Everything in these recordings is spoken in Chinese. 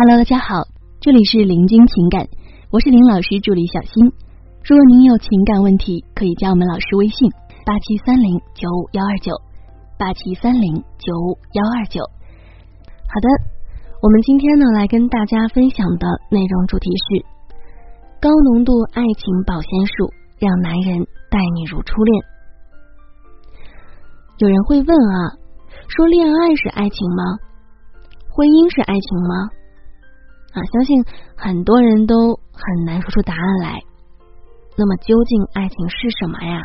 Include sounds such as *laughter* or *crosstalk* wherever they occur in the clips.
Hello，大家好，这里是林君情感，我是林老师助理小新。如果您有情感问题，可以加我们老师微信八七三零九五幺二九八七三零九五幺二九。好的，我们今天呢来跟大家分享的内容主题是高浓度爱情保鲜术，让男人待你如初恋。有人会问啊，说恋爱是爱情吗？婚姻是爱情吗？啊，相信很多人都很难说出答案来。那么，究竟爱情是什么呀？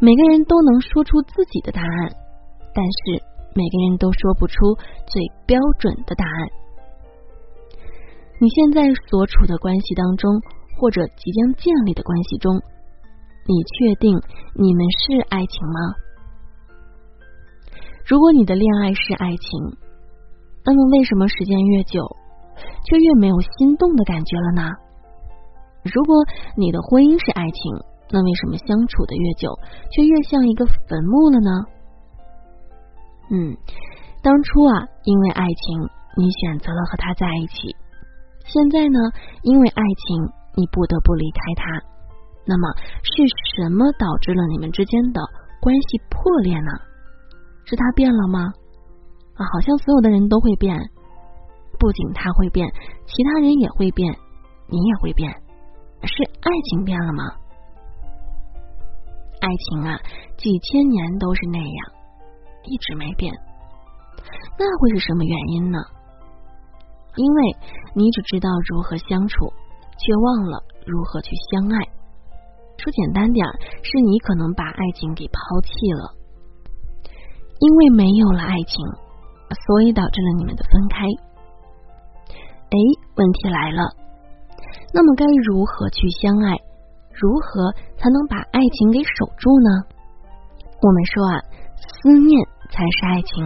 每个人都能说出自己的答案，但是每个人都说不出最标准的答案。你现在所处的关系当中，或者即将建立的关系中，你确定你们是爱情吗？如果你的恋爱是爱情，那么为什么时间越久？却越没有心动的感觉了呢？如果你的婚姻是爱情，那为什么相处的越久，却越像一个坟墓了呢？嗯，当初啊，因为爱情，你选择了和他在一起；现在呢，因为爱情，你不得不离开他。那么是什么导致了你们之间的关系破裂呢？是他变了吗？啊，好像所有的人都会变。不仅他会变，其他人也会变，你也会变，是爱情变了吗？爱情啊，几千年都是那样，一直没变，那会是什么原因呢？因为你只知道如何相处，却忘了如何去相爱。说简单点是你可能把爱情给抛弃了，因为没有了爱情，所以导致了你们的分开。哎，问题来了，那么该如何去相爱？如何才能把爱情给守住呢？我们说啊，思念才是爱情。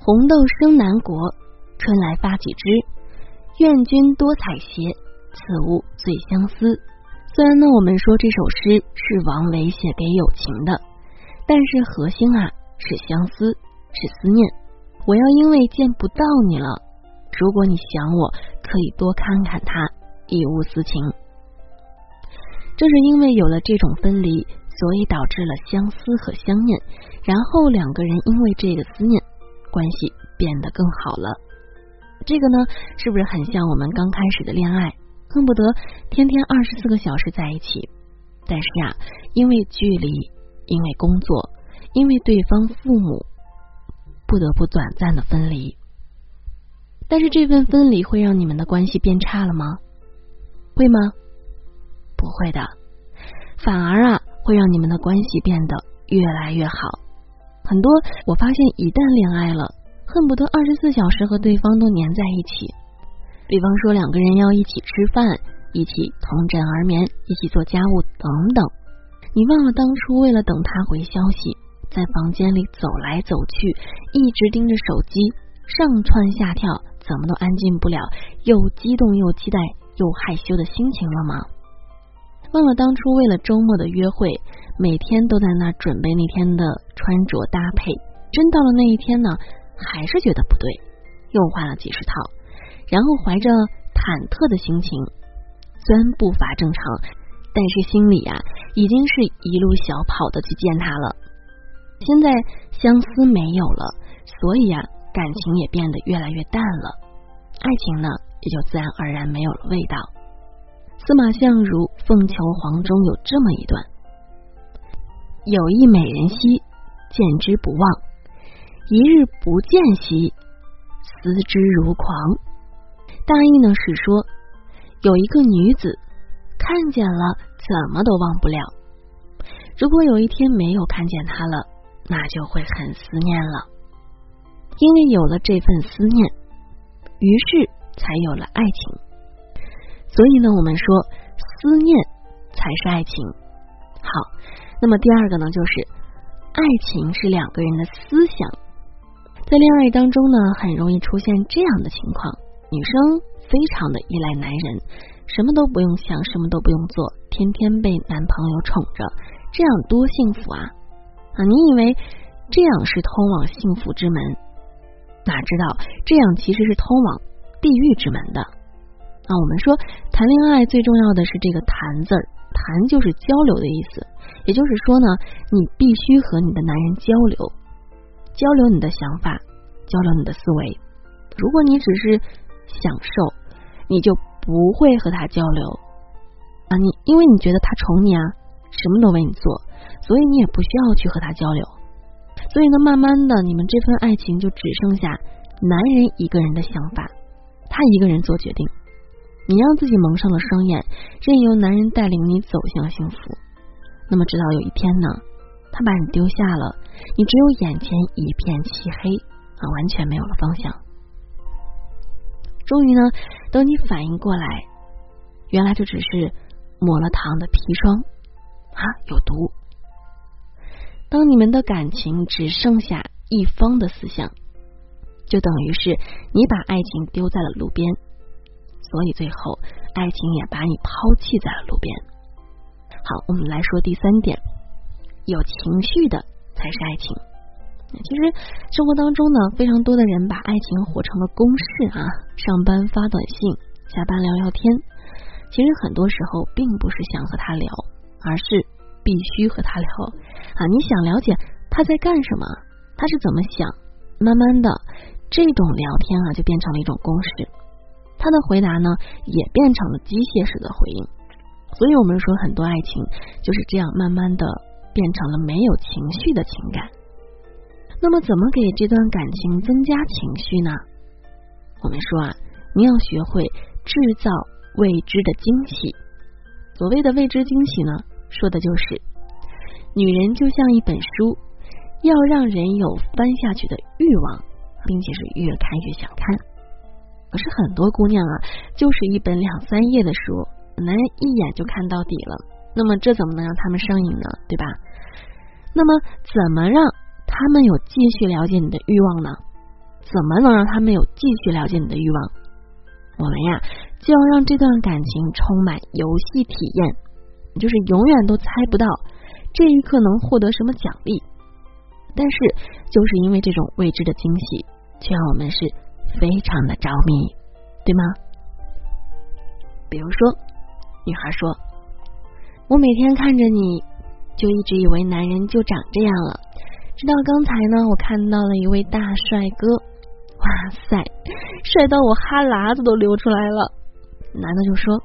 红豆生南国，春来发几枝。愿君多采撷，此物最相思。虽然呢，我们说这首诗是王维写给友情的，但是核心啊是相思，是思念。我要因为见不到你了。如果你想我，可以多看看他，一无私情。正是因为有了这种分离，所以导致了相思和相念，然后两个人因为这个思念，关系变得更好了。这个呢，是不是很像我们刚开始的恋爱，恨不得天天二十四个小时在一起？但是呀，因为距离，因为工作，因为对方父母，不得不短暂的分离。但是这份分离会让你们的关系变差了吗？会吗？不会的，反而啊会让你们的关系变得越来越好。很多我发现一旦恋爱了，恨不得二十四小时和对方都黏在一起。比方说两个人要一起吃饭，一起同枕而眠，一起做家务等等。你忘了当初为了等他回消息，在房间里走来走去，一直盯着手机，上蹿下跳。怎么都安静不了，又激动又期待又害羞的心情了吗？忘了当初为了周末的约会，每天都在那准备那天的穿着搭配，真到了那一天呢，还是觉得不对，又换了几十套，然后怀着忐忑的心情，虽然步伐正常，但是心里呀已经是一路小跑的去见他了。现在相思没有了，所以呀。感情也变得越来越淡了，爱情呢也就自然而然没有了味道。司马相如《凤求凰》中有这么一段：“有一美人兮，见之不忘；一日不见兮，思之如狂。”大意呢是说，有一个女子看见了，怎么都忘不了。如果有一天没有看见她了，那就会很思念了。因为有了这份思念，于是才有了爱情。所以呢，我们说思念才是爱情。好，那么第二个呢，就是爱情是两个人的思想。在恋爱当中呢，很容易出现这样的情况：女生非常的依赖男人，什么都不用想，什么都不用做，天天被男朋友宠着，这样多幸福啊！啊，你以为这样是通往幸福之门？哪知道这样其实是通往地狱之门的。啊，我们说谈恋爱最重要的是这个“谈”字儿，“谈”就是交流的意思。也就是说呢，你必须和你的男人交流，交流你的想法，交流你的思维。如果你只是享受，你就不会和他交流啊。你因为你觉得他宠你啊，什么都为你做，所以你也不需要去和他交流。所以呢，慢慢的，你们这份爱情就只剩下男人一个人的想法，他一个人做决定。你让自己蒙上了双眼，任由男人带领你走向幸福。那么，直到有一天呢，他把你丢下了，你只有眼前一片漆黑啊，完全没有了方向。终于呢，等你反应过来，原来这只是抹了糖的砒霜啊，有毒。当你们的感情只剩下一方的思想，就等于是你把爱情丢在了路边。所以最后，爱情也把你抛弃在了路边。好，我们来说第三点，有情绪的才是爱情。其实生活当中呢，非常多的人把爱情活成了公式啊，上班发短信，下班聊聊天。其实很多时候并不是想和他聊，而是必须和他聊啊。你想了解他在干什么，他是怎么想，慢慢的这种聊天啊，就变成了一种公式。他的回答呢，也变成了机械式的回应，所以我们说很多爱情就是这样慢慢的变成了没有情绪的情感。那么，怎么给这段感情增加情绪呢？我们说啊，你要学会制造未知的惊喜。所谓的未知惊喜呢，说的就是女人就像一本书，要让人有翻下去的欲望，并且是越看越想看。可是很多姑娘啊，就是一本两三页的书，男人一眼就看到底了。那么这怎么能让他们上瘾呢？对吧？那么怎么让他们有继续了解你的欲望呢？怎么能让他们有继续了解你的欲望？我们呀，就要让这段感情充满游戏体验，就是永远都猜不到这一刻能获得什么奖励。但是就是因为这种未知的惊喜，却让我们是。非常的着迷，对吗？比如说，女孩说：“我每天看着你，就一直以为男人就长这样了。直到刚才呢，我看到了一位大帅哥，哇塞，帅到我哈喇子都流出来了。”男的就说：“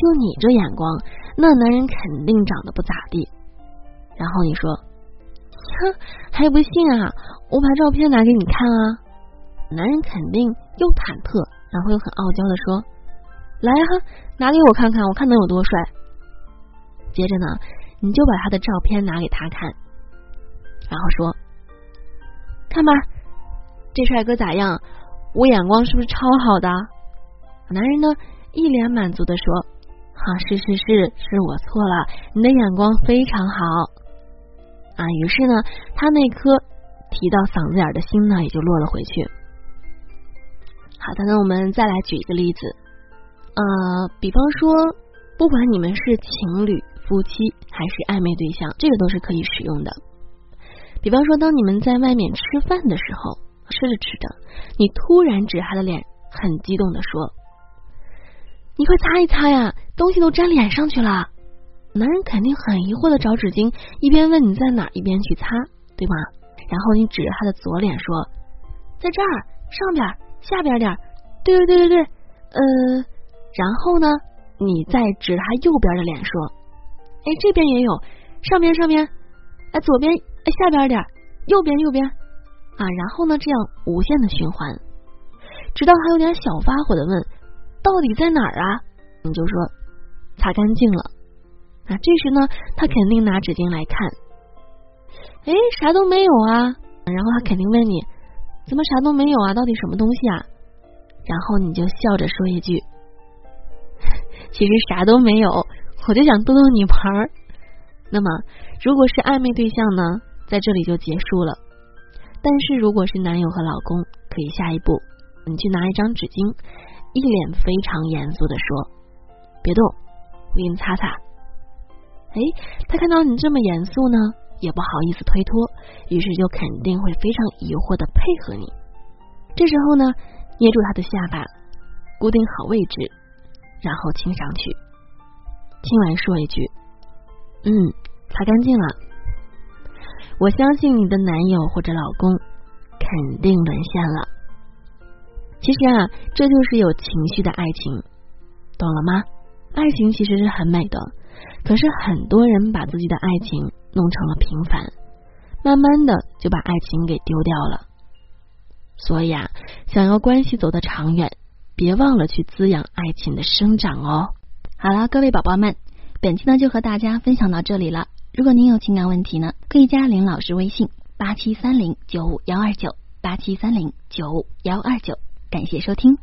就你这眼光，那男人肯定长得不咋地。”然后你说：“哼，还不信啊？我把照片拿给你看啊。”男人肯定又忐忑，然后又很傲娇的说：“来哈，拿给我看看，我看能有多帅。”接着呢，你就把他的照片拿给他看，然后说：“看吧，这帅哥咋样？我眼光是不是超好的？”男人呢，一脸满足的说：“啊，是是是，是我错了，你的眼光非常好。”啊，于是呢，他那颗提到嗓子眼的心呢，也就落了回去。好的，那我们再来举一个例子，呃，比方说，不管你们是情侣、夫妻还是暧昧对象，这个都是可以使用的。比方说，当你们在外面吃饭的时候，吃着吃着，你突然指他的脸，很激动的说：“你快擦一擦呀，东西都粘脸上去了。”男人肯定很疑惑的找纸巾，一边问你在哪，一边去擦，对吗？然后你指着他的左脸说：“在这儿，上边。”下边点，对对对对对，呃，然后呢，你再指他右边的脸说，哎，这边也有，上边上边，哎，左边，哎，下边点，右边右边，啊，然后呢，这样无限的循环，直到他有点小发火的问，到底在哪儿啊？你就说擦干净了，啊，这时呢，他肯定拿纸巾来看，哎，啥都没有啊，然后他肯定问你。怎么啥都没有啊？到底什么东西啊？然后你就笑着说一句：“ *laughs* 其实啥都没有，我就想逗逗你玩儿。”那么，如果是暧昧对象呢，在这里就结束了。但是如果是男友和老公，可以下一步，你去拿一张纸巾，一脸非常严肃的说：“别动，我给你擦擦。”哎，他看到你这么严肃呢，也不好意思推脱，于是就肯定会非常疑惑的配合你。这时候呢，捏住他的下巴，固定好位置，然后亲上去，亲完说一句：“嗯，擦干净了。”我相信你的男友或者老公肯定沦陷了。其实啊，这就是有情绪的爱情，懂了吗？爱情其实是很美的，可是很多人把自己的爱情弄成了平凡，慢慢的就把爱情给丢掉了。所以啊，想要关系走得长远，别忘了去滋养爱情的生长哦。好了，各位宝宝们，本期呢就和大家分享到这里了。如果您有情感问题呢，可以加林老师微信八七三零九五幺二九八七三零九五幺二九。感谢收听。